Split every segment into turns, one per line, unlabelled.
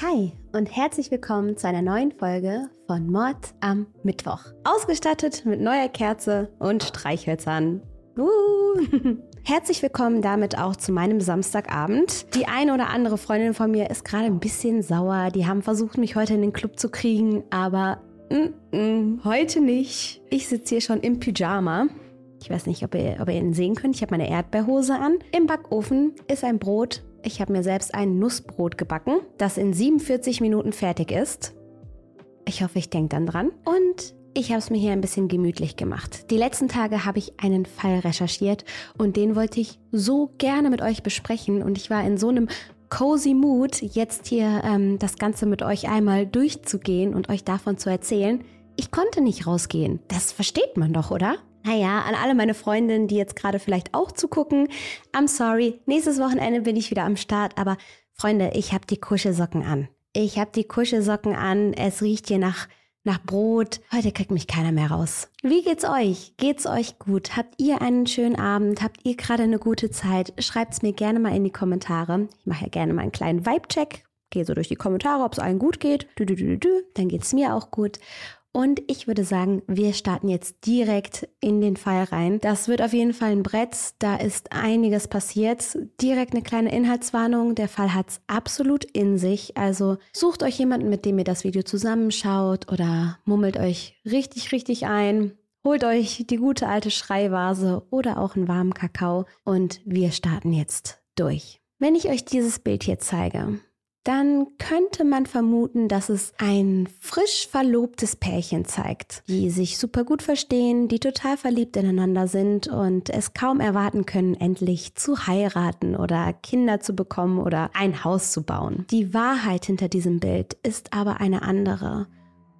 Hi und herzlich willkommen zu einer neuen Folge von Mord am Mittwoch. Ausgestattet mit neuer Kerze und Streichhölzern. Uh. Herzlich willkommen damit auch zu meinem Samstagabend. Die eine oder andere Freundin von mir ist gerade ein bisschen sauer. Die haben versucht, mich heute in den Club zu kriegen, aber mm, mm, heute nicht. Ich sitze hier schon im Pyjama. Ich weiß nicht, ob ihr, ob ihr ihn sehen könnt. Ich habe meine Erdbeerhose an. Im Backofen ist ein Brot. Ich habe mir selbst ein Nussbrot gebacken, das in 47 Minuten fertig ist. Ich hoffe, ich denke dann dran. Und ich habe es mir hier ein bisschen gemütlich gemacht. Die letzten Tage habe ich einen Fall recherchiert und den wollte ich so gerne mit euch besprechen und ich war in so einem cozy Mood, jetzt hier ähm, das Ganze mit euch einmal durchzugehen und euch davon zu erzählen. Ich konnte nicht rausgehen. Das versteht man doch, oder? Naja, an alle meine Freundinnen, die jetzt gerade vielleicht auch zugucken, I'm sorry, nächstes Wochenende bin ich wieder am Start, aber Freunde, ich habe die Kuschelsocken an. Ich habe die Kuschelsocken an, es riecht hier nach nach Brot. Heute kriegt mich keiner mehr raus. Wie geht's euch? Geht's euch gut? Habt ihr einen schönen Abend? Habt ihr gerade eine gute Zeit? Schreibt's mir gerne mal in die Kommentare. Ich mache ja gerne mal einen kleinen Vibe-Check. Gehe so durch die Kommentare, ob es allen gut geht. Dann geht's mir auch gut. Und ich würde sagen, wir starten jetzt direkt in den Fall rein. Das wird auf jeden Fall ein Brett. Da ist einiges passiert. Direkt eine kleine Inhaltswarnung. Der Fall hat es absolut in sich. Also sucht euch jemanden, mit dem ihr das Video zusammenschaut oder mummelt euch richtig, richtig ein. Holt euch die gute alte Schreivase oder auch einen warmen Kakao und wir starten jetzt durch. Wenn ich euch dieses Bild hier zeige, dann könnte man vermuten, dass es ein frisch verlobtes Pärchen zeigt, die sich super gut verstehen, die total verliebt ineinander sind und es kaum erwarten können, endlich zu heiraten oder Kinder zu bekommen oder ein Haus zu bauen. Die Wahrheit hinter diesem Bild ist aber eine andere.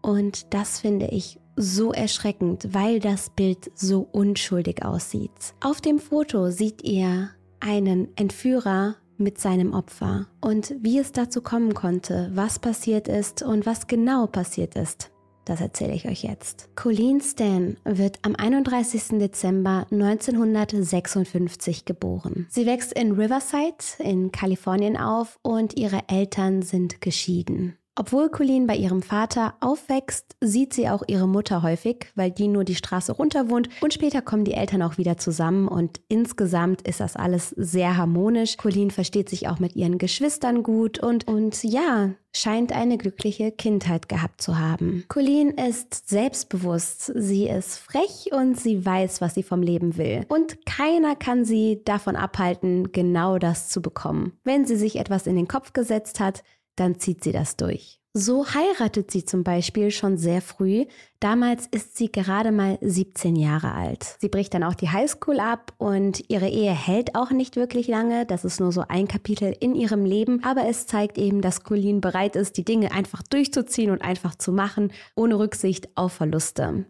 Und das finde ich so erschreckend, weil das Bild so unschuldig aussieht. Auf dem Foto seht ihr einen Entführer mit seinem Opfer und wie es dazu kommen konnte, was passiert ist und was genau passiert ist. Das erzähle ich euch jetzt. Colleen Stan wird am 31. Dezember 1956 geboren. Sie wächst in Riverside in Kalifornien auf und ihre Eltern sind geschieden. Obwohl Colleen bei ihrem Vater aufwächst, sieht sie auch ihre Mutter häufig, weil die nur die Straße runter wohnt und später kommen die Eltern auch wieder zusammen und insgesamt ist das alles sehr harmonisch. Colleen versteht sich auch mit ihren Geschwistern gut und, und ja, scheint eine glückliche Kindheit gehabt zu haben. Colleen ist selbstbewusst, sie ist frech und sie weiß, was sie vom Leben will. Und keiner kann sie davon abhalten, genau das zu bekommen. Wenn sie sich etwas in den Kopf gesetzt hat, dann zieht sie das durch. So heiratet sie zum Beispiel schon sehr früh. Damals ist sie gerade mal 17 Jahre alt. Sie bricht dann auch die Highschool ab und ihre Ehe hält auch nicht wirklich lange. Das ist nur so ein Kapitel in ihrem Leben. Aber es zeigt eben, dass Colleen bereit ist, die Dinge einfach durchzuziehen und einfach zu machen, ohne Rücksicht auf Verluste.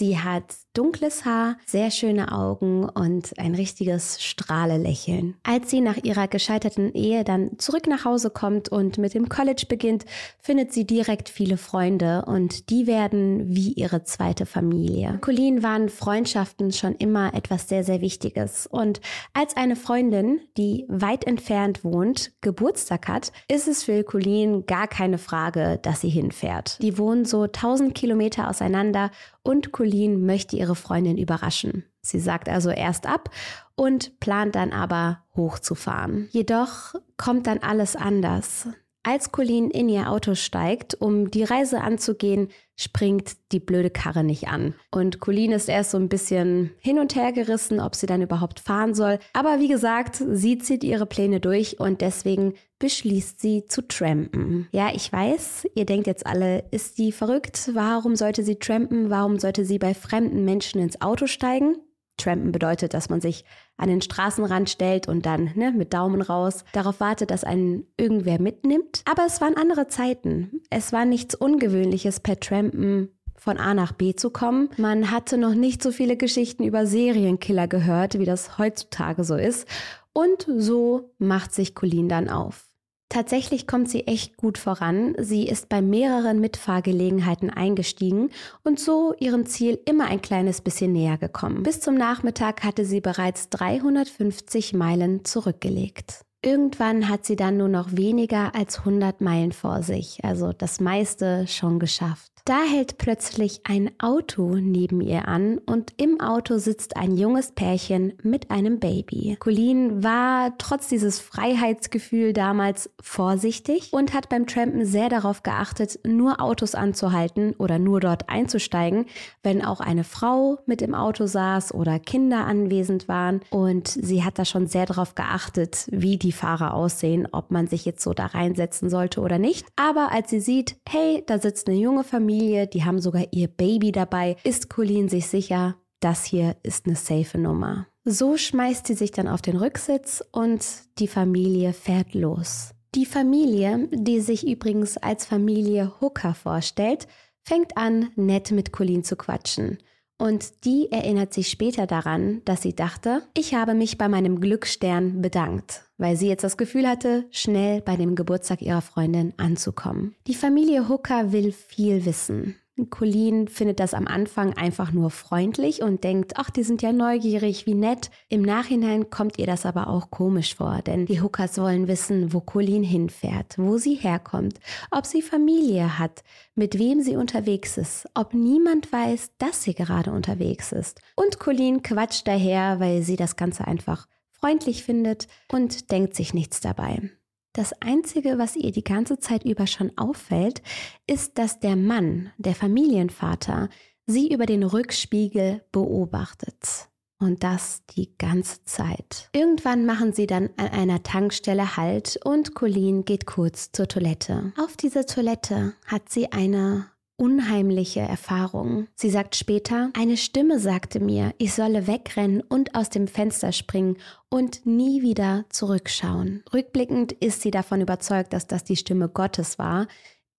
Sie hat dunkles Haar, sehr schöne Augen und ein richtiges Strahlelächeln. Als sie nach ihrer gescheiterten Ehe dann zurück nach Hause kommt und mit dem College beginnt, findet sie direkt viele Freunde und die werden wie ihre zweite Familie. Colleen waren Freundschaften schon immer etwas sehr, sehr Wichtiges. Und als eine Freundin, die weit entfernt wohnt, Geburtstag hat, ist es für Colleen gar keine Frage, dass sie hinfährt. Die wohnen so 1000 Kilometer auseinander und Colleen möchte ihre Freundin überraschen. Sie sagt also erst ab und plant dann aber hochzufahren. Jedoch kommt dann alles anders. Als Colleen in ihr Auto steigt, um die Reise anzugehen, springt die blöde Karre nicht an. Und Colleen ist erst so ein bisschen hin und her gerissen, ob sie dann überhaupt fahren soll. Aber wie gesagt, sie zieht ihre Pläne durch und deswegen beschließt sie zu trampen. Ja, ich weiß, ihr denkt jetzt alle, ist die verrückt? Warum sollte sie trampen? Warum sollte sie bei fremden Menschen ins Auto steigen? Trampen bedeutet, dass man sich an den Straßenrand stellt und dann ne, mit Daumen raus darauf wartet, dass einen irgendwer mitnimmt. Aber es waren andere Zeiten. Es war nichts Ungewöhnliches per Trampen von A nach B zu kommen. Man hatte noch nicht so viele Geschichten über Serienkiller gehört, wie das heutzutage so ist. Und so macht sich Colleen dann auf. Tatsächlich kommt sie echt gut voran. Sie ist bei mehreren Mitfahrgelegenheiten eingestiegen und so ihrem Ziel immer ein kleines bisschen näher gekommen. Bis zum Nachmittag hatte sie bereits 350 Meilen zurückgelegt. Irgendwann hat sie dann nur noch weniger als 100 Meilen vor sich, also das meiste schon geschafft. Da hält plötzlich ein Auto neben ihr an und im Auto sitzt ein junges Pärchen mit einem Baby. Colleen war trotz dieses Freiheitsgefühl damals vorsichtig und hat beim Trampen sehr darauf geachtet, nur Autos anzuhalten oder nur dort einzusteigen, wenn auch eine Frau mit im Auto saß oder Kinder anwesend waren. Und sie hat da schon sehr darauf geachtet, wie die Fahrer aussehen, ob man sich jetzt so da reinsetzen sollte oder nicht. Aber als sie sieht, hey, da sitzt eine junge Familie, Familie, die haben sogar ihr Baby dabei, ist Colleen sich sicher, das hier ist eine safe Nummer. So schmeißt sie sich dann auf den Rücksitz und die Familie fährt los. Die Familie, die sich übrigens als Familie Hooker vorstellt, fängt an, nett mit Colleen zu quatschen. Und die erinnert sich später daran, dass sie dachte, ich habe mich bei meinem Glücksstern bedankt, weil sie jetzt das Gefühl hatte, schnell bei dem Geburtstag ihrer Freundin anzukommen. Die Familie Hooker will viel wissen. Colleen findet das am Anfang einfach nur freundlich und denkt, ach, die sind ja neugierig, wie nett. Im Nachhinein kommt ihr das aber auch komisch vor, denn die Hookers wollen wissen, wo Colleen hinfährt, wo sie herkommt, ob sie Familie hat, mit wem sie unterwegs ist, ob niemand weiß, dass sie gerade unterwegs ist. Und Colleen quatscht daher, weil sie das Ganze einfach freundlich findet und denkt sich nichts dabei. Das Einzige, was ihr die ganze Zeit über schon auffällt, ist, dass der Mann, der Familienvater, sie über den Rückspiegel beobachtet. Und das die ganze Zeit. Irgendwann machen sie dann an einer Tankstelle Halt und Colleen geht kurz zur Toilette. Auf dieser Toilette hat sie eine unheimliche Erfahrung. Sie sagt später, eine Stimme sagte mir, ich solle wegrennen und aus dem Fenster springen und nie wieder zurückschauen. Rückblickend ist sie davon überzeugt, dass das die Stimme Gottes war,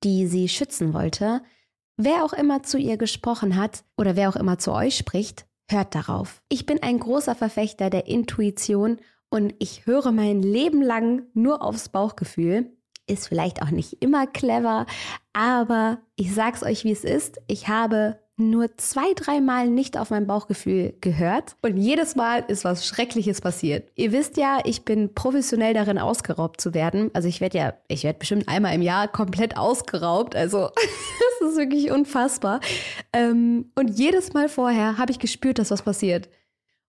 die sie schützen wollte. Wer auch immer zu ihr gesprochen hat oder wer auch immer zu euch spricht, hört darauf. Ich bin ein großer Verfechter der Intuition und ich höre mein Leben lang nur aufs Bauchgefühl ist vielleicht auch nicht immer clever, aber ich sag's euch, wie es ist. Ich habe nur zwei, dreimal nicht auf mein Bauchgefühl gehört und jedes Mal ist was Schreckliches passiert. Ihr wisst ja, ich bin professionell darin ausgeraubt zu werden. Also ich werde ja, ich werde bestimmt einmal im Jahr komplett ausgeraubt. Also das ist wirklich unfassbar. Ähm, und jedes Mal vorher habe ich gespürt, dass was passiert.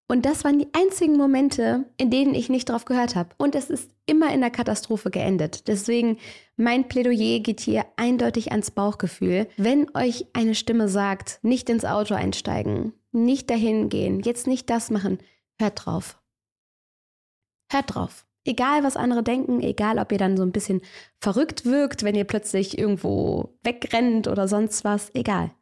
Und das waren die einzigen Momente, in denen ich nicht drauf gehört habe. Und es ist immer in der Katastrophe geendet. Deswegen mein Plädoyer geht hier eindeutig ans Bauchgefühl. Wenn euch eine Stimme sagt, nicht ins Auto einsteigen, nicht dahin gehen, jetzt nicht das machen, hört drauf. Hört drauf. Egal, was andere denken, egal, ob ihr dann so ein bisschen verrückt wirkt, wenn ihr plötzlich irgendwo wegrennt oder sonst was, egal.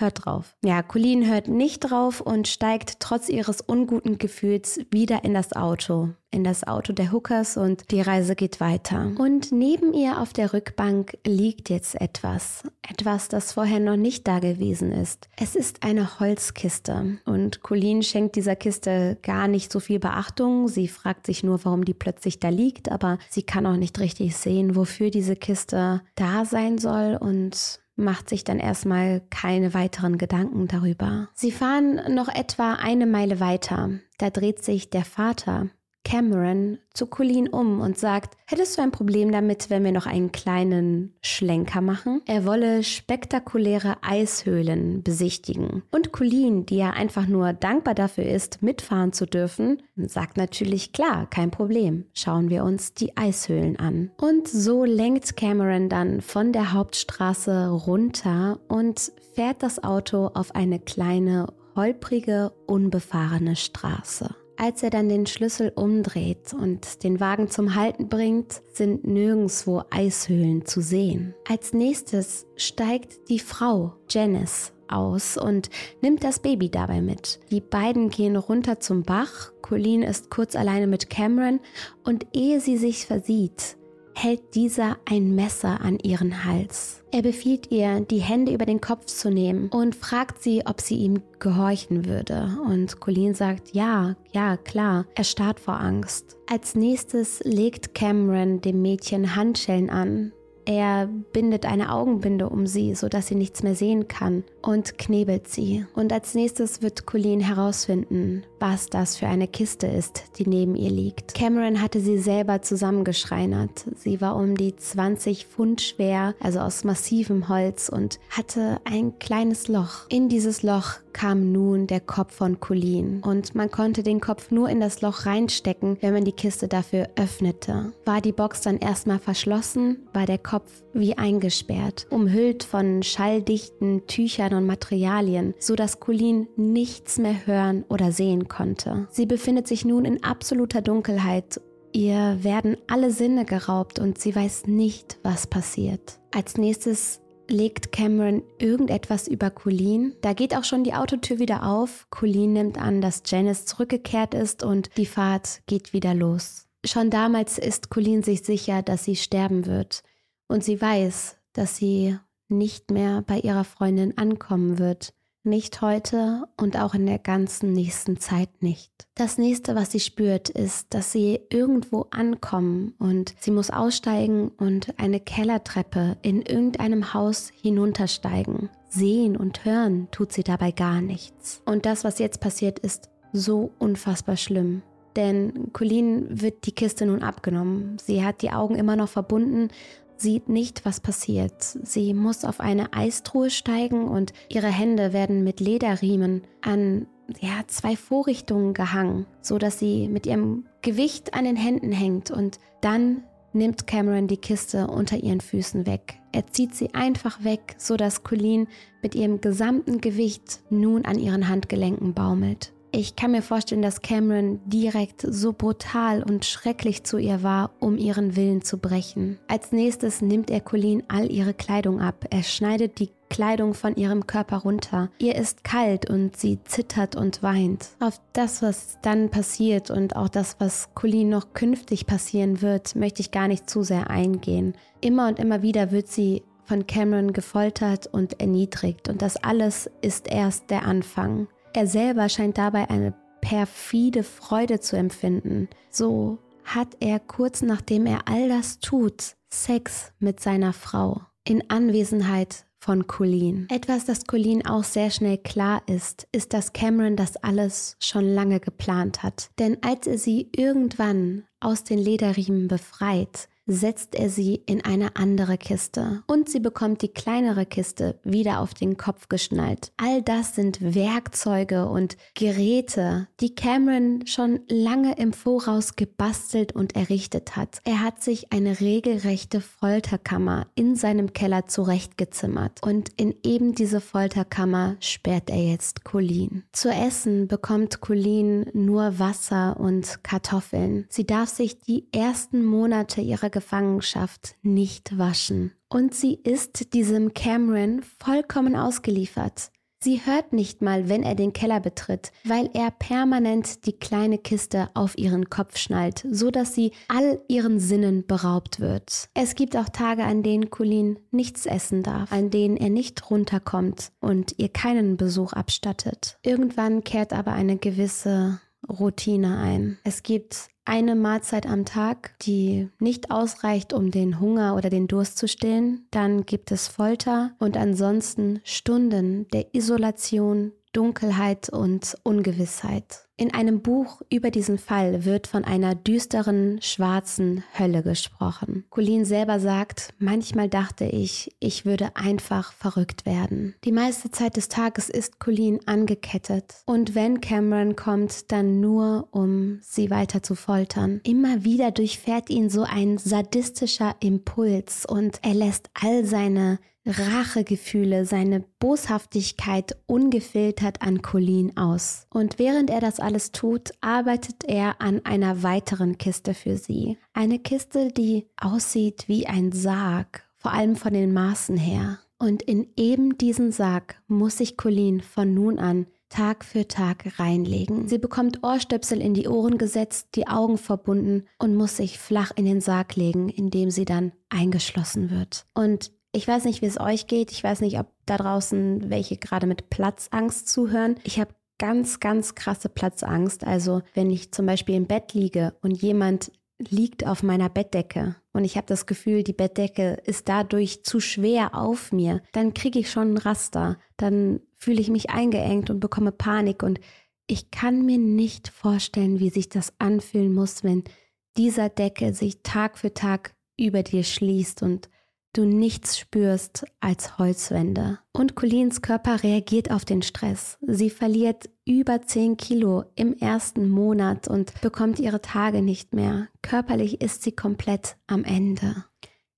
Hört drauf. Ja, Colleen hört nicht drauf und steigt trotz ihres unguten Gefühls wieder in das Auto. In das Auto der Hookers und die Reise geht weiter. Und neben ihr auf der Rückbank liegt jetzt etwas. Etwas, das vorher noch nicht da gewesen ist. Es ist eine Holzkiste. Und Colleen schenkt dieser Kiste gar nicht so viel Beachtung. Sie fragt sich nur, warum die plötzlich da liegt, aber sie kann auch nicht richtig sehen, wofür diese Kiste da sein soll und macht sich dann erstmal keine weiteren Gedanken darüber. Sie fahren noch etwa eine Meile weiter. Da dreht sich der Vater Cameron zu Colleen um und sagt, hättest du ein Problem damit, wenn wir noch einen kleinen Schlenker machen? Er wolle spektakuläre Eishöhlen besichtigen. Und Colleen, die ja einfach nur dankbar dafür ist, mitfahren zu dürfen, sagt natürlich, klar, kein Problem. Schauen wir uns die Eishöhlen an. Und so lenkt Cameron dann von der Hauptstraße runter und fährt das Auto auf eine kleine, holprige, unbefahrene Straße. Als er dann den Schlüssel umdreht und den Wagen zum Halten bringt, sind nirgendwo Eishöhlen zu sehen. Als nächstes steigt die Frau, Janice, aus und nimmt das Baby dabei mit. Die beiden gehen runter zum Bach. Colleen ist kurz alleine mit Cameron und ehe sie sich versieht, hält dieser ein Messer an ihren Hals. Er befiehlt ihr, die Hände über den Kopf zu nehmen und fragt sie, ob sie ihm gehorchen würde. Und Colleen sagt, ja, ja, klar. Er starrt vor Angst. Als nächstes legt Cameron dem Mädchen Handschellen an. Er bindet eine Augenbinde um sie, sodass sie nichts mehr sehen kann und knebelt sie. Und als nächstes wird Colleen herausfinden, was das für eine Kiste ist, die neben ihr liegt. Cameron hatte sie selber zusammengeschreinert. Sie war um die 20 Pfund schwer, also aus massivem Holz und hatte ein kleines Loch. In dieses Loch kam nun der Kopf von Colleen und man konnte den Kopf nur in das Loch reinstecken, wenn man die Kiste dafür öffnete. War die Box dann erstmal verschlossen, war der Kopf wie eingesperrt, umhüllt von schalldichten Tüchern und Materialien, so dass Colleen nichts mehr hören oder sehen konnte. Sie befindet sich nun in absoluter Dunkelheit. Ihr werden alle Sinne geraubt und sie weiß nicht, was passiert. Als nächstes legt Cameron irgendetwas über Colleen. Da geht auch schon die Autotür wieder auf. Colleen nimmt an, dass Janice zurückgekehrt ist und die Fahrt geht wieder los. Schon damals ist Colleen sich sicher, dass sie sterben wird. Und sie weiß, dass sie nicht mehr bei ihrer Freundin ankommen wird. Nicht heute und auch in der ganzen nächsten Zeit nicht. Das nächste, was sie spürt, ist, dass sie irgendwo ankommen und sie muss aussteigen und eine Kellertreppe in irgendeinem Haus hinuntersteigen. Sehen und hören tut sie dabei gar nichts. Und das, was jetzt passiert, ist so unfassbar schlimm. Denn Colleen wird die Kiste nun abgenommen. Sie hat die Augen immer noch verbunden sieht nicht, was passiert. Sie muss auf eine Eistruhe steigen und ihre Hände werden mit Lederriemen an ja, zwei Vorrichtungen gehangen, so dass sie mit ihrem Gewicht an den Händen hängt und dann nimmt Cameron die Kiste unter ihren Füßen weg. Er zieht sie einfach weg, so dass Colleen mit ihrem gesamten Gewicht nun an ihren Handgelenken baumelt. Ich kann mir vorstellen, dass Cameron direkt so brutal und schrecklich zu ihr war, um ihren Willen zu brechen. Als nächstes nimmt er Colleen all ihre Kleidung ab. Er schneidet die Kleidung von ihrem Körper runter. Ihr ist kalt und sie zittert und weint. Auf das, was dann passiert und auch das, was Colleen noch künftig passieren wird, möchte ich gar nicht zu sehr eingehen. Immer und immer wieder wird sie von Cameron gefoltert und erniedrigt und das alles ist erst der Anfang. Er selber scheint dabei eine perfide Freude zu empfinden. So hat er kurz nachdem er all das tut, Sex mit seiner Frau in Anwesenheit von Colleen. Etwas, das Colleen auch sehr schnell klar ist, ist, dass Cameron das alles schon lange geplant hat. Denn als er sie irgendwann aus den Lederriemen befreit, setzt er sie in eine andere Kiste und sie bekommt die kleinere Kiste wieder auf den Kopf geschnallt. All das sind Werkzeuge und Geräte, die Cameron schon lange im Voraus gebastelt und errichtet hat. Er hat sich eine regelrechte Folterkammer in seinem Keller zurechtgezimmert und in eben diese Folterkammer sperrt er jetzt Colleen. Zu essen bekommt Colleen nur Wasser und Kartoffeln. Sie darf sich die ersten Monate ihrer Gefangenschaft nicht waschen. Und sie ist diesem Cameron vollkommen ausgeliefert. Sie hört nicht mal, wenn er den Keller betritt, weil er permanent die kleine Kiste auf ihren Kopf schnallt, so dass sie all ihren Sinnen beraubt wird. Es gibt auch Tage, an denen Colleen nichts essen darf, an denen er nicht runterkommt und ihr keinen Besuch abstattet. Irgendwann kehrt aber eine gewisse Routine ein. Es gibt eine Mahlzeit am Tag, die nicht ausreicht, um den Hunger oder den Durst zu stillen. Dann gibt es Folter und ansonsten Stunden der Isolation, Dunkelheit und Ungewissheit. In einem Buch über diesen Fall wird von einer düsteren, schwarzen Hölle gesprochen. Colleen selber sagt, manchmal dachte ich, ich würde einfach verrückt werden. Die meiste Zeit des Tages ist Colleen angekettet und wenn Cameron kommt, dann nur, um sie weiter zu foltern. Immer wieder durchfährt ihn so ein sadistischer Impuls und er lässt all seine Rachegefühle, seine Boshaftigkeit ungefiltert an Colleen aus. Und während er das alles tut, arbeitet er an einer weiteren Kiste für sie. Eine Kiste, die aussieht wie ein Sarg, vor allem von den Maßen her. Und in eben diesen Sarg muss sich Colleen von nun an Tag für Tag reinlegen. Sie bekommt Ohrstöpsel in die Ohren gesetzt, die Augen verbunden und muss sich flach in den Sarg legen, in dem sie dann eingeschlossen wird. Und ich weiß nicht, wie es euch geht. Ich weiß nicht, ob da draußen welche gerade mit Platzangst zuhören. Ich habe ganz, ganz krasse Platzangst. Also wenn ich zum Beispiel im Bett liege und jemand liegt auf meiner Bettdecke und ich habe das Gefühl, die Bettdecke ist dadurch zu schwer auf mir, dann kriege ich schon ein Raster. Dann fühle ich mich eingeengt und bekomme Panik und ich kann mir nicht vorstellen, wie sich das anfühlen muss, wenn dieser Deckel sich Tag für Tag über dir schließt und du nichts spürst als Holzwände. Und Colins Körper reagiert auf den Stress. Sie verliert über 10 Kilo im ersten Monat und bekommt ihre Tage nicht mehr. Körperlich ist sie komplett am Ende.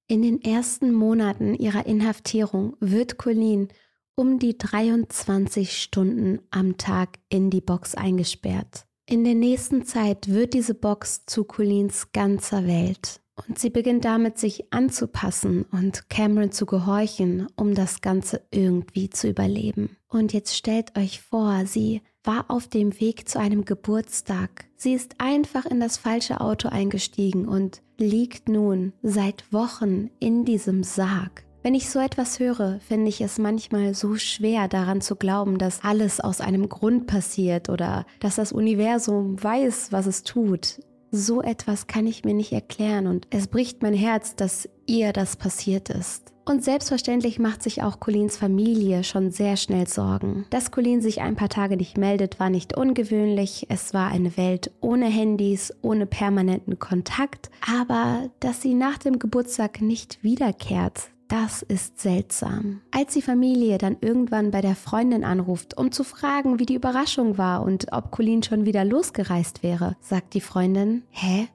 In den ersten Monaten ihrer Inhaftierung wird Colleen um die 23 Stunden am Tag in die Box eingesperrt. In der nächsten Zeit wird diese Box zu Collins ganzer Welt. Und sie beginnt damit, sich anzupassen und Cameron zu gehorchen, um das Ganze irgendwie zu überleben. Und jetzt stellt euch vor, sie war auf dem Weg zu einem Geburtstag. Sie ist einfach in das falsche Auto eingestiegen und liegt nun seit Wochen in diesem Sarg. Wenn ich so etwas höre, finde ich es manchmal so schwer daran zu glauben, dass alles aus einem Grund passiert oder dass das Universum weiß, was es tut. So etwas kann ich mir nicht erklären und es bricht mein Herz, dass ihr das passiert ist. Und selbstverständlich macht sich auch Colins Familie schon sehr schnell Sorgen. Dass Colin sich ein paar Tage nicht meldet, war nicht ungewöhnlich. Es war eine Welt ohne Handys, ohne permanenten Kontakt. Aber dass sie nach dem Geburtstag nicht wiederkehrt, das ist seltsam. Als die Familie dann irgendwann bei der Freundin anruft, um zu fragen, wie die Überraschung war und ob Colleen schon wieder losgereist wäre, sagt die Freundin, hä?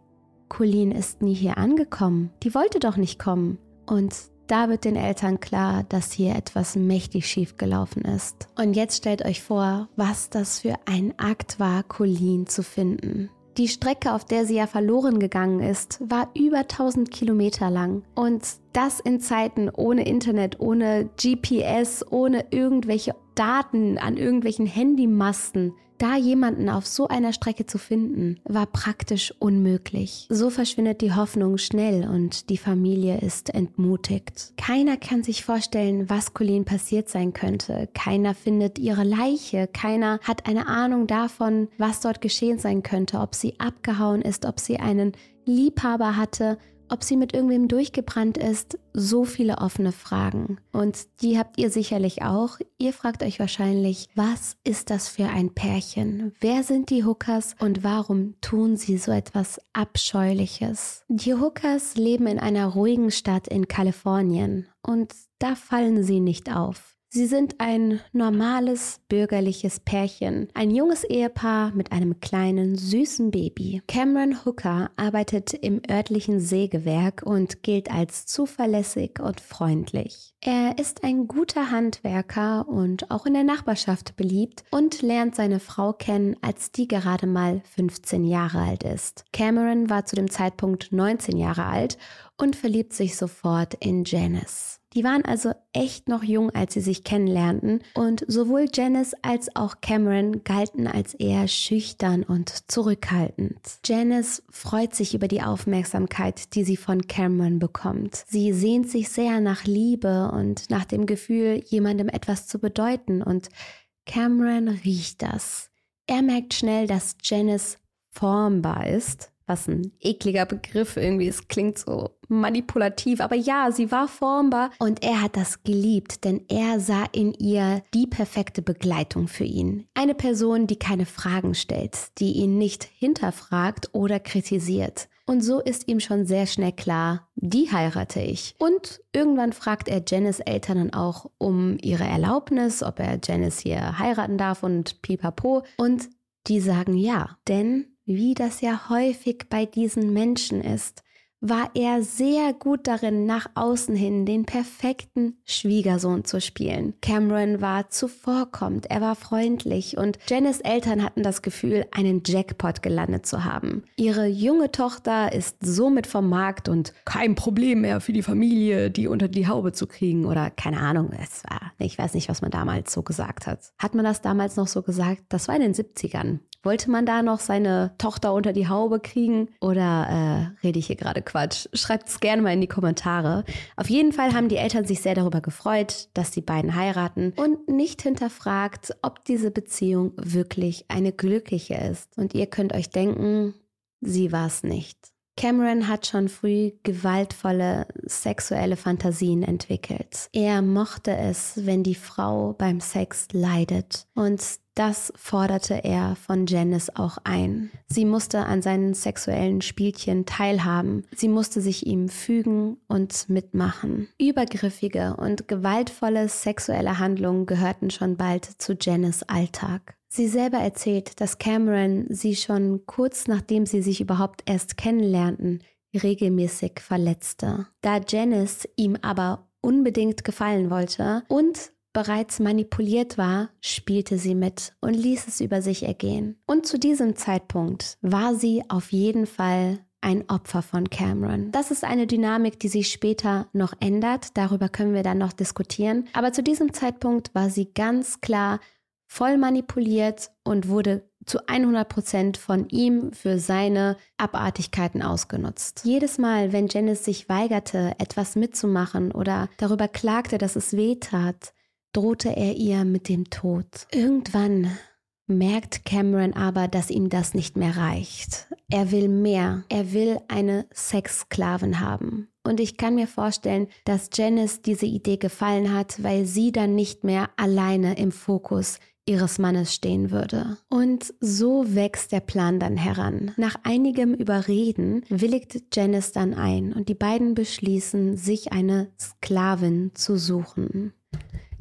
Colleen ist nie hier angekommen. Die wollte doch nicht kommen. Und da wird den Eltern klar, dass hier etwas mächtig schief gelaufen ist. Und jetzt stellt euch vor, was das für ein Akt war, Colleen zu finden. Die Strecke, auf der sie ja verloren gegangen ist, war über 1000 Kilometer lang. Und das in Zeiten ohne Internet, ohne GPS, ohne irgendwelche Daten an irgendwelchen Handymasten. Da jemanden auf so einer Strecke zu finden, war praktisch unmöglich. So verschwindet die Hoffnung schnell und die Familie ist entmutigt. Keiner kann sich vorstellen, was Colleen passiert sein könnte. Keiner findet ihre Leiche. Keiner hat eine Ahnung davon, was dort geschehen sein könnte, ob sie abgehauen ist, ob sie einen Liebhaber hatte ob sie mit irgendwem durchgebrannt ist, so viele offene Fragen. Und die habt ihr sicherlich auch. Ihr fragt euch wahrscheinlich, was ist das für ein Pärchen? Wer sind die Hookers und warum tun sie so etwas Abscheuliches? Die Hookers leben in einer ruhigen Stadt in Kalifornien und da fallen sie nicht auf. Sie sind ein normales bürgerliches Pärchen, ein junges Ehepaar mit einem kleinen süßen Baby. Cameron Hooker arbeitet im örtlichen Sägewerk und gilt als zuverlässig und freundlich. Er ist ein guter Handwerker und auch in der Nachbarschaft beliebt und lernt seine Frau kennen, als die gerade mal 15 Jahre alt ist. Cameron war zu dem Zeitpunkt 19 Jahre alt und verliebt sich sofort in Janice. Die waren also echt noch jung, als sie sich kennenlernten und sowohl Janice als auch Cameron galten als eher schüchtern und zurückhaltend. Janice freut sich über die Aufmerksamkeit, die sie von Cameron bekommt. Sie sehnt sich sehr nach Liebe und nach dem Gefühl, jemandem etwas zu bedeuten und Cameron riecht das. Er merkt schnell, dass Janice formbar ist, was ein ekliger Begriff irgendwie ist, klingt so manipulativ. Aber ja, sie war formbar und er hat das geliebt, denn er sah in ihr die perfekte Begleitung für ihn. Eine Person, die keine Fragen stellt, die ihn nicht hinterfragt oder kritisiert. Und so ist ihm schon sehr schnell klar, die heirate ich. Und irgendwann fragt er Janice Eltern dann auch um ihre Erlaubnis, ob er Janice hier heiraten darf und pipapo. Und die sagen ja, denn wie das ja häufig bei diesen Menschen ist, war er sehr gut darin, nach außen hin den perfekten Schwiegersohn zu spielen. Cameron war zuvorkommend, er war freundlich und Janice Eltern hatten das Gefühl, einen Jackpot gelandet zu haben. Ihre junge Tochter ist somit vom Markt und kein Problem mehr für die Familie, die unter die Haube zu kriegen oder keine Ahnung, es war, ich weiß nicht, was man damals so gesagt hat. Hat man das damals noch so gesagt? Das war in den 70ern. Wollte man da noch seine Tochter unter die Haube kriegen oder äh, rede ich hier gerade Quatsch? Schreibt es gerne mal in die Kommentare. Auf jeden Fall haben die Eltern sich sehr darüber gefreut, dass die beiden heiraten und nicht hinterfragt, ob diese Beziehung wirklich eine glückliche ist. Und ihr könnt euch denken, sie war es nicht. Cameron hat schon früh gewaltvolle sexuelle Fantasien entwickelt. Er mochte es, wenn die Frau beim Sex leidet. Und das forderte er von Janice auch ein. Sie musste an seinen sexuellen Spielchen teilhaben. Sie musste sich ihm fügen und mitmachen. Übergriffige und gewaltvolle sexuelle Handlungen gehörten schon bald zu Janice Alltag. Sie selber erzählt, dass Cameron sie schon kurz nachdem sie sich überhaupt erst kennenlernten, regelmäßig verletzte. Da Janice ihm aber unbedingt gefallen wollte und bereits manipuliert war, spielte sie mit und ließ es über sich ergehen. Und zu diesem Zeitpunkt war sie auf jeden Fall ein Opfer von Cameron. Das ist eine Dynamik, die sich später noch ändert. Darüber können wir dann noch diskutieren. Aber zu diesem Zeitpunkt war sie ganz klar voll manipuliert und wurde zu 100 Prozent von ihm für seine Abartigkeiten ausgenutzt. Jedes Mal, wenn Janice sich weigerte, etwas mitzumachen oder darüber klagte, dass es weh tat, drohte er ihr mit dem Tod. Irgendwann merkt Cameron aber, dass ihm das nicht mehr reicht. Er will mehr. Er will eine Sexsklavin haben. Und ich kann mir vorstellen, dass Janice diese Idee gefallen hat, weil sie dann nicht mehr alleine im Fokus ihres Mannes stehen würde. Und so wächst der Plan dann heran. Nach einigem Überreden willigt Janice dann ein und die beiden beschließen, sich eine Sklavin zu suchen.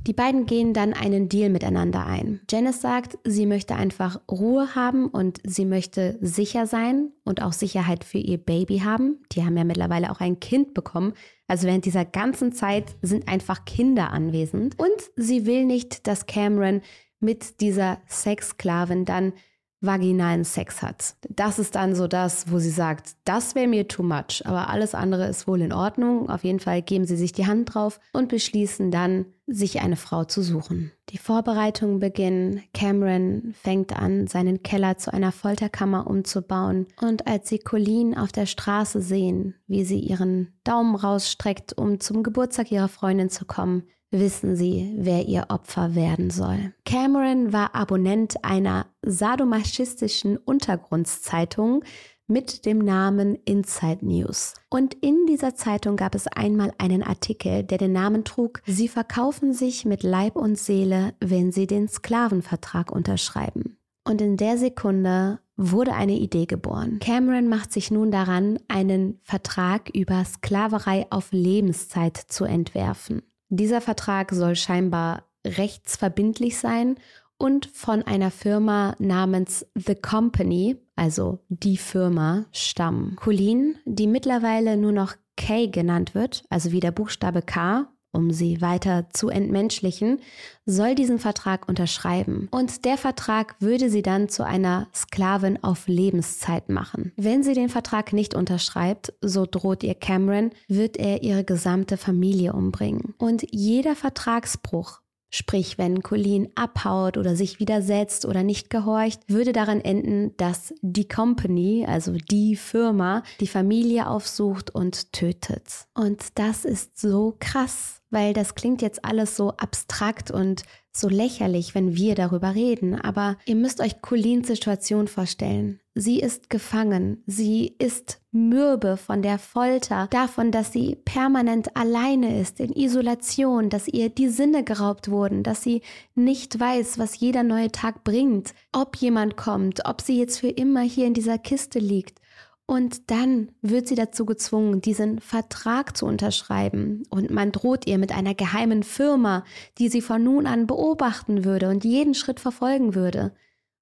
Die beiden gehen dann einen Deal miteinander ein. Janice sagt, sie möchte einfach Ruhe haben und sie möchte sicher sein und auch Sicherheit für ihr Baby haben. Die haben ja mittlerweile auch ein Kind bekommen. Also während dieser ganzen Zeit sind einfach Kinder anwesend. Und sie will nicht, dass Cameron mit dieser Sexsklavin dann vaginalen Sex hat. Das ist dann so das, wo sie sagt, das wäre mir too much, aber alles andere ist wohl in Ordnung. Auf jeden Fall geben sie sich die Hand drauf und beschließen dann, sich eine Frau zu suchen. Die Vorbereitungen beginnen. Cameron fängt an, seinen Keller zu einer Folterkammer umzubauen. Und als sie Colleen auf der Straße sehen, wie sie ihren Daumen rausstreckt, um zum Geburtstag ihrer Freundin zu kommen, wissen sie, wer ihr Opfer werden soll. Cameron war Abonnent einer sadomasochistischen Untergrundszeitung mit dem Namen Inside News. Und in dieser Zeitung gab es einmal einen Artikel, der den Namen trug, Sie verkaufen sich mit Leib und Seele, wenn Sie den Sklavenvertrag unterschreiben. Und in der Sekunde wurde eine Idee geboren. Cameron macht sich nun daran, einen Vertrag über Sklaverei auf Lebenszeit zu entwerfen. Dieser Vertrag soll scheinbar rechtsverbindlich sein und von einer Firma namens The Company, also die Firma, stammen. Colleen, die mittlerweile nur noch Kay genannt wird, also wie der Buchstabe K, um sie weiter zu entmenschlichen, soll diesen Vertrag unterschreiben. Und der Vertrag würde sie dann zu einer Sklavin auf Lebenszeit machen. Wenn sie den Vertrag nicht unterschreibt, so droht ihr Cameron, wird er ihre gesamte Familie umbringen. Und jeder Vertragsbruch Sprich, wenn Colleen abhaut oder sich widersetzt oder nicht gehorcht, würde daran enden, dass die Company, also die Firma, die Familie aufsucht und tötet. Und das ist so krass, weil das klingt jetzt alles so abstrakt und so lächerlich, wenn wir darüber reden, aber ihr müsst euch Colins Situation vorstellen. Sie ist gefangen, sie ist mürbe von der Folter, davon, dass sie permanent alleine ist, in Isolation, dass ihr die Sinne geraubt wurden, dass sie nicht weiß, was jeder neue Tag bringt, ob jemand kommt, ob sie jetzt für immer hier in dieser Kiste liegt. Und dann wird sie dazu gezwungen, diesen Vertrag zu unterschreiben. Und man droht ihr mit einer geheimen Firma, die sie von nun an beobachten würde und jeden Schritt verfolgen würde.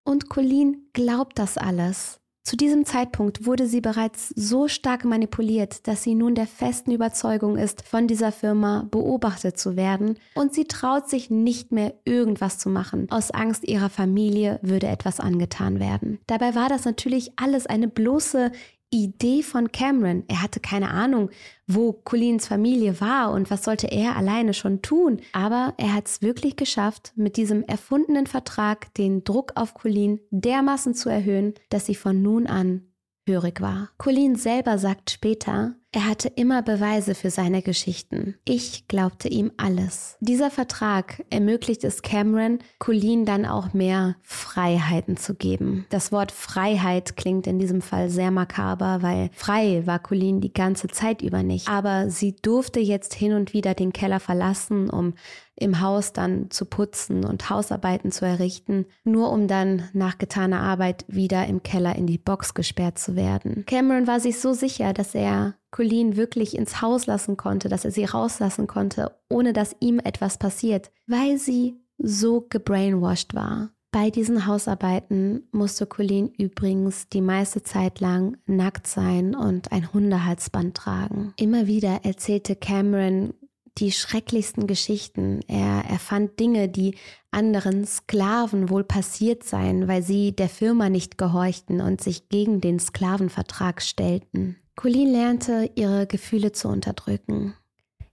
Und Colleen glaubt das alles. Zu diesem Zeitpunkt wurde sie bereits so stark manipuliert, dass sie nun der festen Überzeugung ist, von dieser Firma beobachtet zu werden und sie traut sich nicht mehr irgendwas zu machen. Aus Angst ihrer Familie würde etwas angetan werden. Dabei war das natürlich alles eine bloße Idee von Cameron. Er hatte keine Ahnung, wo Collins Familie war und was sollte er alleine schon tun. Aber er hat es wirklich geschafft, mit diesem erfundenen Vertrag den Druck auf Colleen dermaßen zu erhöhen, dass sie von nun an hörig war. Colleen selber sagt später, Er hatte immer Beweise für seine Geschichten. Ich glaubte ihm alles. Dieser Vertrag ermöglicht es Cameron, Colleen dann auch mehr Freiheiten zu geben. Das Wort Freiheit klingt in diesem Fall sehr makaber, weil frei war Colleen die ganze Zeit über nicht. Aber sie durfte jetzt hin und wieder den Keller verlassen, um im Haus dann zu putzen und Hausarbeiten zu errichten, nur um dann nach getaner Arbeit wieder im Keller in die Box gesperrt zu werden. Cameron war sich so sicher, dass er Colleen wirklich ins Haus lassen konnte, dass er sie rauslassen konnte, ohne dass ihm etwas passiert, weil sie so gebrainwashed war. Bei diesen Hausarbeiten musste Colleen übrigens die meiste Zeit lang nackt sein und ein Hundehalsband tragen. Immer wieder erzählte Cameron die schrecklichsten Geschichten. Er erfand Dinge, die anderen Sklaven wohl passiert seien, weil sie der Firma nicht gehorchten und sich gegen den Sklavenvertrag stellten. Colleen lernte, ihre Gefühle zu unterdrücken.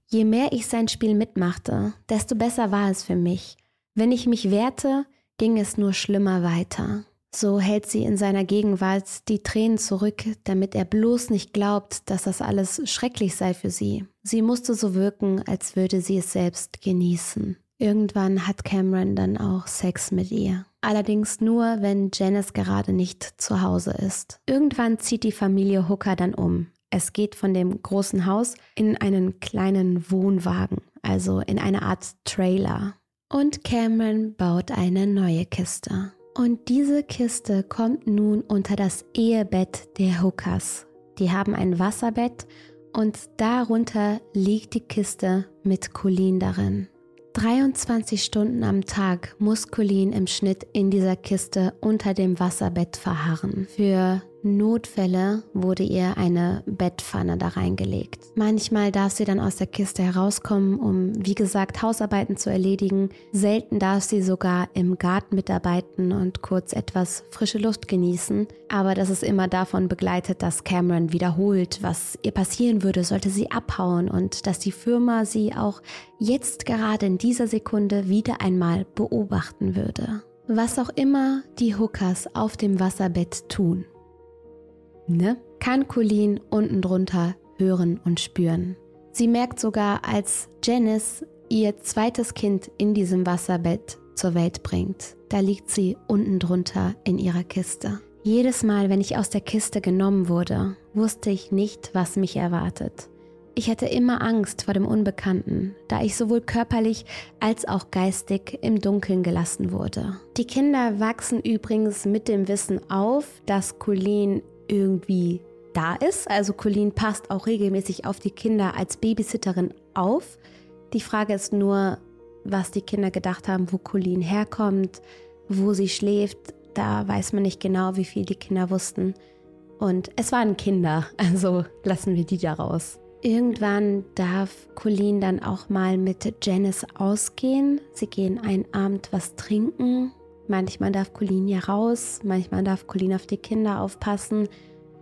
Je mehr ich sein Spiel mitmachte, desto besser war es für mich. Wenn ich mich wehrte, ging es nur schlimmer weiter. So hält sie in seiner Gegenwart die Tränen zurück, damit er bloß nicht glaubt, dass das alles schrecklich sei für sie. Sie musste so wirken, als würde sie es selbst genießen. Irgendwann hat Cameron dann auch Sex mit ihr. Allerdings nur, wenn Janice gerade nicht zu Hause ist. Irgendwann zieht die Familie Hooker dann um. Es geht von dem großen Haus in einen kleinen Wohnwagen, also in eine Art Trailer. Und Cameron baut eine neue Kiste. Und diese Kiste kommt nun unter das Ehebett der Hookers. Die haben ein Wasserbett und darunter liegt die Kiste mit Colleen darin. 23 Stunden am Tag muss Colleen im Schnitt in dieser Kiste unter dem Wasserbett verharren. Für Notfälle wurde ihr eine Bettpfanne da reingelegt. Manchmal darf sie dann aus der Kiste herauskommen, um, wie gesagt, Hausarbeiten zu erledigen. Selten darf sie sogar im Garten mitarbeiten und kurz etwas frische Luft genießen. Aber das ist immer davon begleitet, dass Cameron wiederholt, was ihr passieren würde, sollte sie abhauen und dass die Firma sie auch jetzt gerade in dieser Sekunde wieder einmal beobachten würde. Was auch immer die Hookers auf dem Wasserbett tun ne, kann Colleen unten drunter hören und spüren. Sie merkt sogar, als Janice ihr zweites Kind in diesem Wasserbett zur Welt bringt. Da liegt sie unten drunter in ihrer Kiste. Jedes Mal, wenn ich aus der Kiste genommen wurde, wusste ich nicht, was mich erwartet. Ich hatte immer Angst vor dem Unbekannten, da ich sowohl körperlich als auch geistig im Dunkeln gelassen wurde. Die Kinder wachsen übrigens mit dem Wissen auf, dass Colleen irgendwie da ist. Also Colleen passt auch regelmäßig auf die Kinder als Babysitterin auf. Die Frage ist nur, was die Kinder gedacht haben, wo Colleen herkommt, wo sie schläft. Da weiß man nicht genau, wie viel die Kinder wussten. Und es waren Kinder, also lassen wir die da raus. Irgendwann darf Colleen dann auch mal mit Janice ausgehen. Sie gehen einen Abend was trinken Manchmal darf Colleen ja raus, manchmal darf Colleen auf die Kinder aufpassen.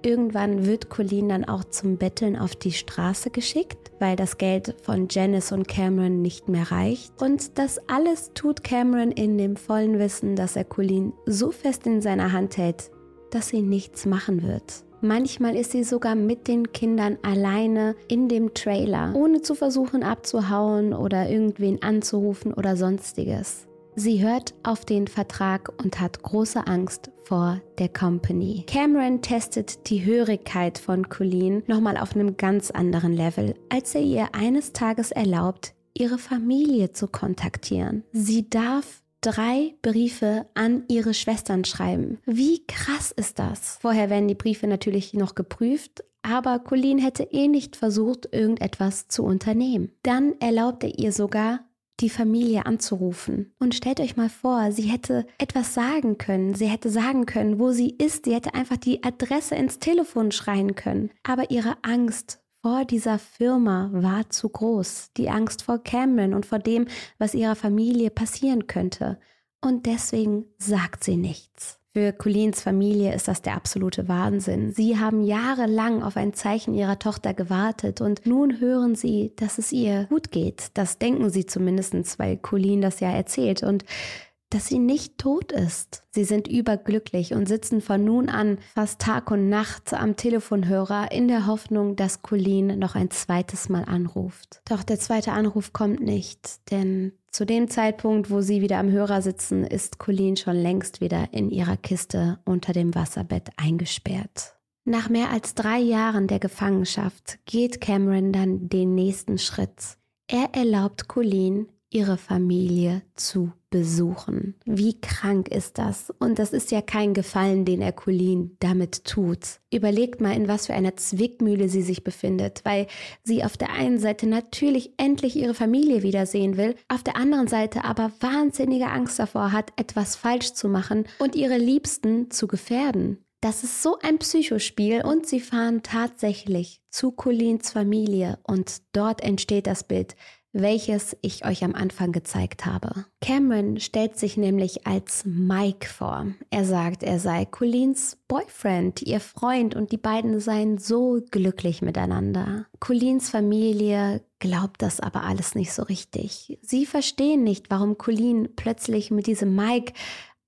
Irgendwann wird Colleen dann auch zum Betteln auf die Straße geschickt, weil das Geld von Janice und Cameron nicht mehr reicht. Und das alles tut Cameron in dem vollen Wissen, dass er Colleen so fest in seiner Hand hält, dass sie nichts machen wird. Manchmal ist sie sogar mit den Kindern alleine in dem Trailer, ohne zu versuchen abzuhauen oder irgendwen anzurufen oder sonstiges. Sie hört auf den Vertrag und hat große Angst vor der Company. Cameron testet die Hörigkeit von Colleen nochmal auf einem ganz anderen Level, als er ihr eines Tages erlaubt, ihre Familie zu kontaktieren. Sie darf drei Briefe an ihre Schwestern schreiben. Wie krass ist das? Vorher werden die Briefe natürlich noch geprüft, aber Colleen hätte eh nicht versucht, irgendetwas zu unternehmen. Dann erlaubt er ihr sogar, die Familie anzurufen. Und stellt euch mal vor, sie hätte etwas sagen können. Sie hätte sagen können, wo sie ist. Sie hätte einfach die Adresse ins Telefon schreien können. Aber ihre Angst vor dieser Firma war zu groß. Die Angst vor Cameron und vor dem, was ihrer Familie passieren könnte. Und deswegen sagt sie nichts. Für Colleens Familie ist das der absolute Wahnsinn. Sie haben jahrelang auf ein Zeichen ihrer Tochter gewartet und nun hören sie, dass es ihr gut geht. Das denken sie zumindest, weil Colleen das ja erzählt. Und dass sie nicht tot ist. Sie sind überglücklich und sitzen von nun an fast Tag und Nacht am Telefonhörer in der Hoffnung, dass Colleen noch ein zweites Mal anruft. Doch der zweite Anruf kommt nicht, denn zu dem Zeitpunkt, wo sie wieder am Hörer sitzen, ist Colleen schon längst wieder in ihrer Kiste unter dem Wasserbett eingesperrt. Nach mehr als drei Jahren der Gefangenschaft geht Cameron dann den nächsten Schritt. Er erlaubt Colleen, ihre Familie zu besuchen. Wie krank ist das? Und das ist ja kein Gefallen, den er Colleen damit tut. Überlegt mal, in was für einer Zwickmühle sie sich befindet, weil sie auf der einen Seite natürlich endlich ihre Familie wiedersehen will, auf der anderen Seite aber wahnsinnige Angst davor hat, etwas falsch zu machen und ihre Liebsten zu gefährden. Das ist so ein Psychospiel und sie fahren tatsächlich zu Colleens Familie und dort entsteht das Bild, welches ich euch am Anfang gezeigt habe. Cameron stellt sich nämlich als Mike vor. Er sagt, er sei Colleens Boyfriend, ihr Freund und die beiden seien so glücklich miteinander. Colleens Familie glaubt das aber alles nicht so richtig. Sie verstehen nicht, warum Colleen plötzlich mit diesem Mike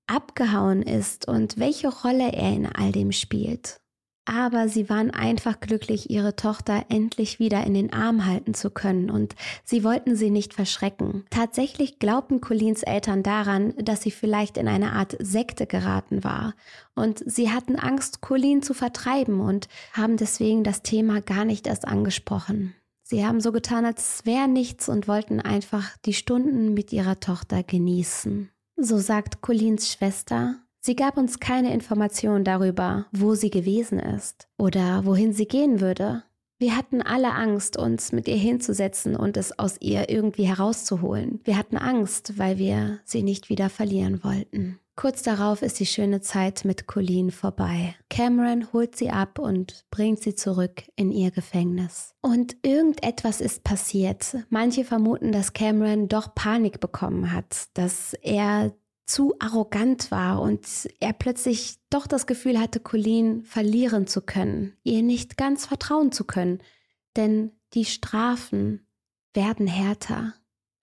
abgehauen ist und welche Rolle er in all dem spielt aber sie waren einfach glücklich, ihre Tochter endlich wieder in den Arm halten zu können und sie wollten sie nicht verschrecken. Tatsächlich glaubten Colins Eltern daran, dass sie vielleicht in eine Art Sekte geraten war und sie hatten Angst, Colin zu vertreiben und haben deswegen das Thema gar nicht erst angesprochen. Sie haben so getan, als wäre nichts und wollten einfach die Stunden mit ihrer Tochter genießen. So sagt Colins Schwester, Sie gab uns keine Information darüber, wo sie gewesen ist oder wohin sie gehen würde. Wir hatten alle Angst, uns mit ihr hinzusetzen und es aus ihr irgendwie herauszuholen. Wir hatten Angst, weil wir sie nicht wieder verlieren wollten. Kurz darauf ist die schöne Zeit mit Colleen vorbei. Cameron holt sie ab und bringt sie zurück in ihr Gefängnis. Und irgendetwas ist passiert. Manche vermuten, dass Cameron doch Panik bekommen hat, dass er zu arrogant war und er plötzlich doch das Gefühl hatte, Colleen verlieren zu können, ihr nicht ganz vertrauen zu können, denn die Strafen werden härter.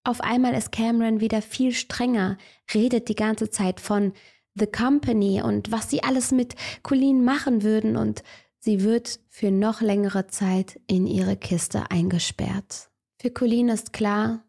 Auf einmal ist Cameron wieder viel strenger, redet die ganze Zeit von The Company und was sie alles mit Colleen machen würden und sie wird für noch längere Zeit in ihre Kiste eingesperrt. Für Colleen ist klar,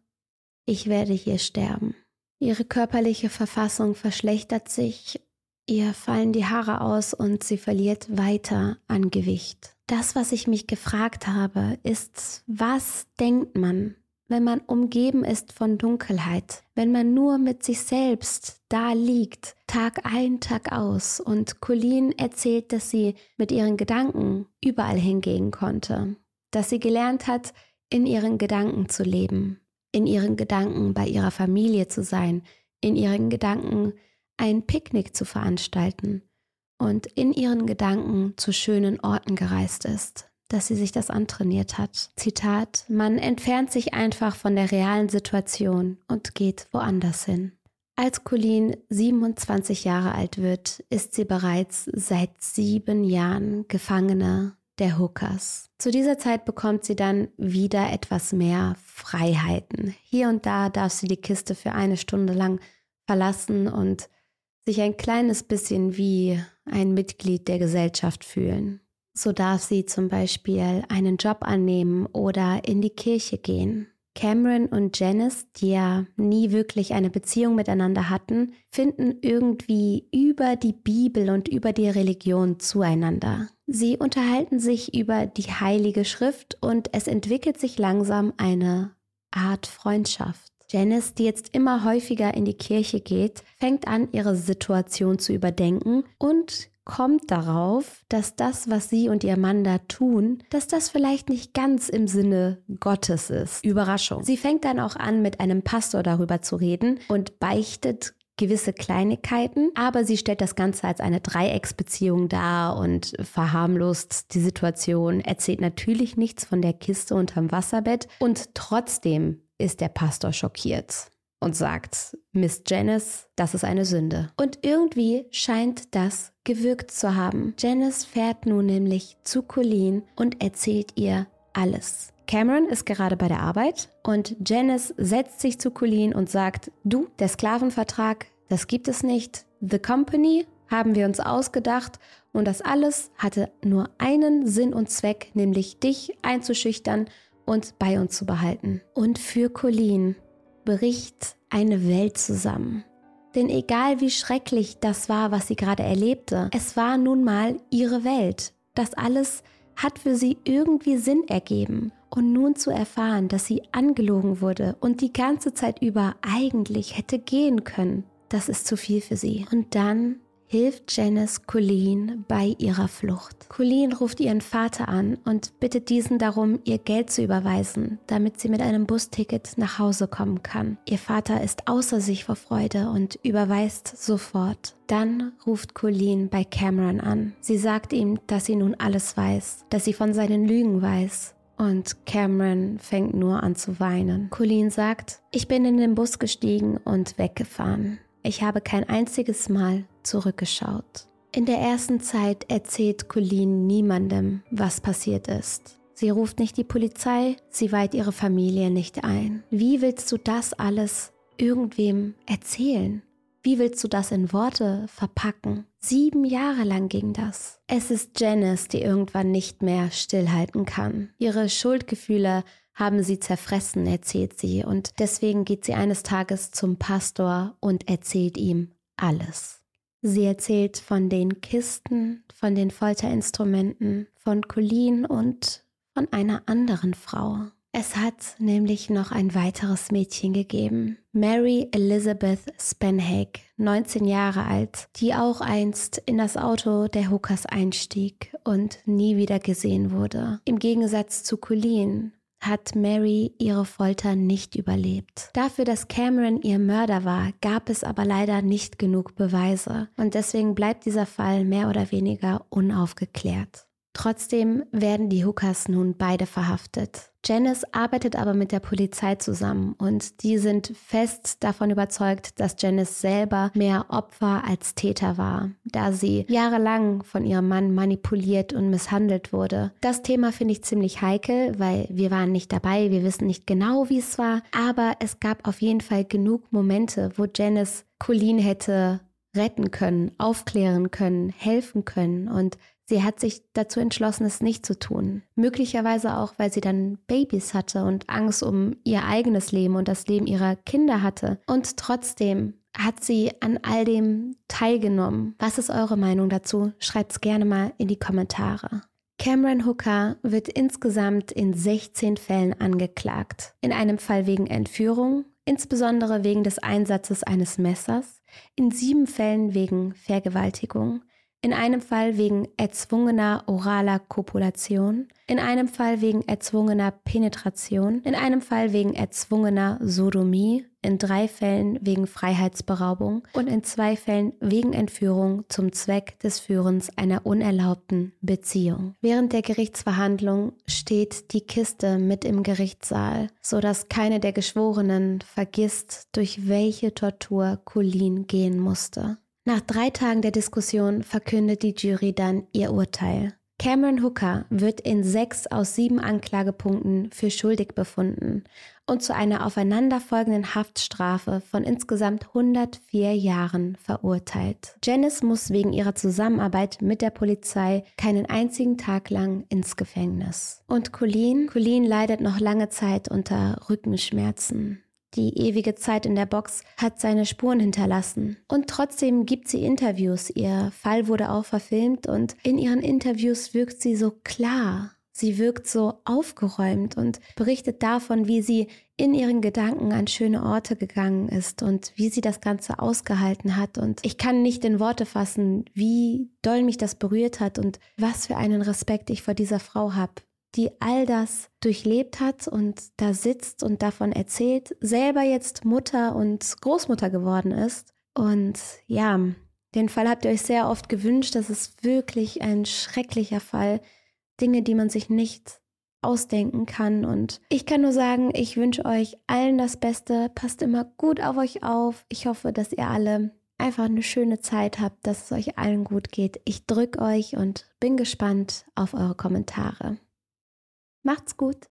ich werde hier sterben. Ihre körperliche Verfassung verschlechtert sich, ihr fallen die Haare aus und sie verliert weiter an Gewicht. Das, was ich mich gefragt habe, ist, was denkt man, wenn man umgeben ist von Dunkelheit, wenn man nur mit sich selbst da liegt, Tag ein, Tag aus. Und Colleen erzählt, dass sie mit ihren Gedanken überall hingehen konnte, dass sie gelernt hat, in ihren Gedanken zu leben, in ihren Gedanken bei ihrer Familie zu sein, in ihren Gedanken ein Picknick zu veranstalten und in ihren Gedanken zu schönen Orten gereist ist, dass sie sich das antrainiert hat. Zitat, man entfernt sich einfach von der realen Situation und geht woanders hin. Als Colleen 27 Jahre alt wird, ist sie bereits seit sieben Jahren Gefangene der Hookers. Zu dieser Zeit bekommt sie dann wieder etwas mehr Freiheiten. Hier und da darf sie die Kiste für eine Stunde lang verlassen und sich ein kleines bisschen wie ein Mitglied der Gesellschaft fühlen. So darf sie zum Beispiel einen Job annehmen oder in die Kirche gehen. Cameron und Janice, die ja nie wirklich eine Beziehung miteinander hatten, finden irgendwie über die Bibel und über die Religion zueinander. Sie unterhalten sich über die Heilige Schrift und es entwickelt sich langsam eine Art Freundschaft. Janice, die jetzt immer häufiger in die Kirche geht, fängt an, ihre Situation zu überdenken und kommt darauf, dass das, was sie und ihr Mann da tun, dass das vielleicht nicht ganz im Sinne Gottes ist. Überraschung. Sie fängt dann auch an, mit einem Pastor darüber zu reden und beichtet gewisse Kleinigkeiten, aber sie stellt das Ganze als eine Dreiecksbeziehung dar und verharmlost die Situation, erzählt natürlich nichts von der Kiste unterm Wasserbett und trotzdem ist der Pastor schockiert und sagt, Miss Janice, das ist eine Sünde. Und irgendwie scheint das gewirkt zu haben. Janice fährt nun nämlich zu Colleen und erzählt ihr alles. Cameron ist gerade bei der Arbeit und Janice setzt sich zu Colleen und sagt, du, der Sklavenvertrag, das gibt es nicht. The Company haben wir uns ausgedacht und das alles hatte nur einen Sinn und Zweck, nämlich dich einzuschüchtern und bei uns zu behalten. Und für Colleen bricht eine Welt zusammen. Denn egal wie schrecklich das war, was sie gerade erlebte, es war nun mal ihre Welt. Das alles hat für sie irgendwie Sinn ergeben. Und nun zu erfahren, dass sie angelogen wurde und die ganze Zeit über eigentlich hätte gehen können, das ist zu viel für sie. Und dann hilft Janice Colleen bei ihrer Flucht. Colleen ruft ihren Vater an und bittet diesen darum, ihr Geld zu überweisen, damit sie mit einem Busticket nach Hause kommen kann. Ihr Vater ist außer sich vor Freude und überweist sofort. Dann ruft Colleen bei Cameron an. Sie sagt ihm, dass sie nun alles weiß, dass sie von seinen Lügen weiß und Cameron fängt nur an zu weinen. Colleen sagt, ich bin in den Bus gestiegen und weggefahren. Ich habe kein einziges Mal zurückgeschaut. In der ersten Zeit erzählt Colleen niemandem, was passiert ist. Sie ruft nicht die Polizei, sie weiht ihre Familie nicht ein. Wie willst du das alles irgendwem erzählen? Wie willst du das in Worte verpacken? Sieben Jahre lang ging das. Es ist Janice, die irgendwann nicht mehr stillhalten kann. Ihre Schuldgefühle haben sie zerfressen, erzählt sie, und deswegen geht sie eines Tages zum Pastor und erzählt ihm alles. Sie erzählt von den Kisten, von den Folterinstrumenten, von Colleen und von einer anderen Frau. Es hat nämlich noch ein weiteres Mädchen gegeben, Mary Elizabeth Spanhag, 19 Jahre alt, die auch einst in das Auto der Hookers einstieg und nie wieder gesehen wurde. Im Gegensatz zu Colleen hat Mary ihre Folter nicht überlebt. Dafür, dass Cameron ihr Mörder war, gab es aber leider nicht genug Beweise und deswegen bleibt dieser Fall mehr oder weniger unaufgeklärt. Trotzdem werden die Hookers nun beide verhaftet. Janice arbeitet aber mit der Polizei zusammen und die sind fest davon überzeugt, dass Janice selber mehr Opfer als Täter war, da sie jahrelang von ihrem Mann manipuliert und misshandelt wurde. Das Thema finde ich ziemlich heikel, weil wir waren nicht dabei, wir wissen nicht genau, wie es war, aber es gab auf jeden Fall genug Momente, wo Janice Colleen hätte retten können, aufklären können, helfen können und Sie hat sich dazu entschlossen, es nicht zu tun. Möglicherweise auch, weil sie dann Babys hatte und Angst um ihr eigenes Leben und das Leben ihrer Kinder hatte. Und trotzdem hat sie an all dem teilgenommen. Was ist eure Meinung dazu? Schreibt es gerne mal in die Kommentare. Cameron Hooker wird insgesamt in 16 Fällen angeklagt. In einem Fall wegen Entführung, insbesondere wegen des Einsatzes eines Messers, in sieben Fällen wegen Vergewaltigung, in einem Fall wegen erzwungener oraler Kopulation, in einem Fall wegen erzwungener Penetration, in einem Fall wegen erzwungener Sodomie, in drei Fällen wegen Freiheitsberaubung und in zwei Fällen wegen Entführung zum Zweck des Führens einer unerlaubten Beziehung. Während der Gerichtsverhandlung steht die Kiste mit im Gerichtssaal, so dass keine der Geschworenen vergisst, durch welche Tortur Colleen gehen musste. Nach drei Tagen der Diskussion verkündet die Jury dann ihr Urteil. Cameron Hooker wird in sechs aus sieben Anklagepunkten für schuldig befunden und zu einer aufeinanderfolgenden Haftstrafe von insgesamt 104 Jahren verurteilt. Janice muss wegen ihrer Zusammenarbeit mit der Polizei keinen einzigen Tag lang ins Gefängnis. Und Colleen? Colleen leidet noch lange Zeit unter Rückenschmerzen. Die ewige Zeit in der Box hat seine Spuren hinterlassen. Und trotzdem gibt sie Interviews. Ihr Fall wurde auch verfilmt und in ihren Interviews wirkt sie so klar. Sie wirkt so aufgeräumt und berichtet davon, wie sie in ihren Gedanken an schöne Orte gegangen ist und wie sie das Ganze ausgehalten hat. Und ich kann nicht in Worte fassen, wie doll mich das berührt hat und was für einen Respekt ich vor dieser Frau habe die all das durchlebt hat und da sitzt und davon erzählt, selber jetzt Mutter und Großmutter geworden ist. Und ja, den Fall habt ihr euch sehr oft gewünscht. Das ist wirklich ein schrecklicher Fall. Dinge, die man sich nicht ausdenken kann. Und ich kann nur sagen, ich wünsche euch allen das Beste. Passt immer gut auf euch auf. Ich hoffe, dass ihr alle einfach eine schöne Zeit habt, dass es euch allen gut geht. Ich drücke euch und bin gespannt auf eure Kommentare. Macht's gut!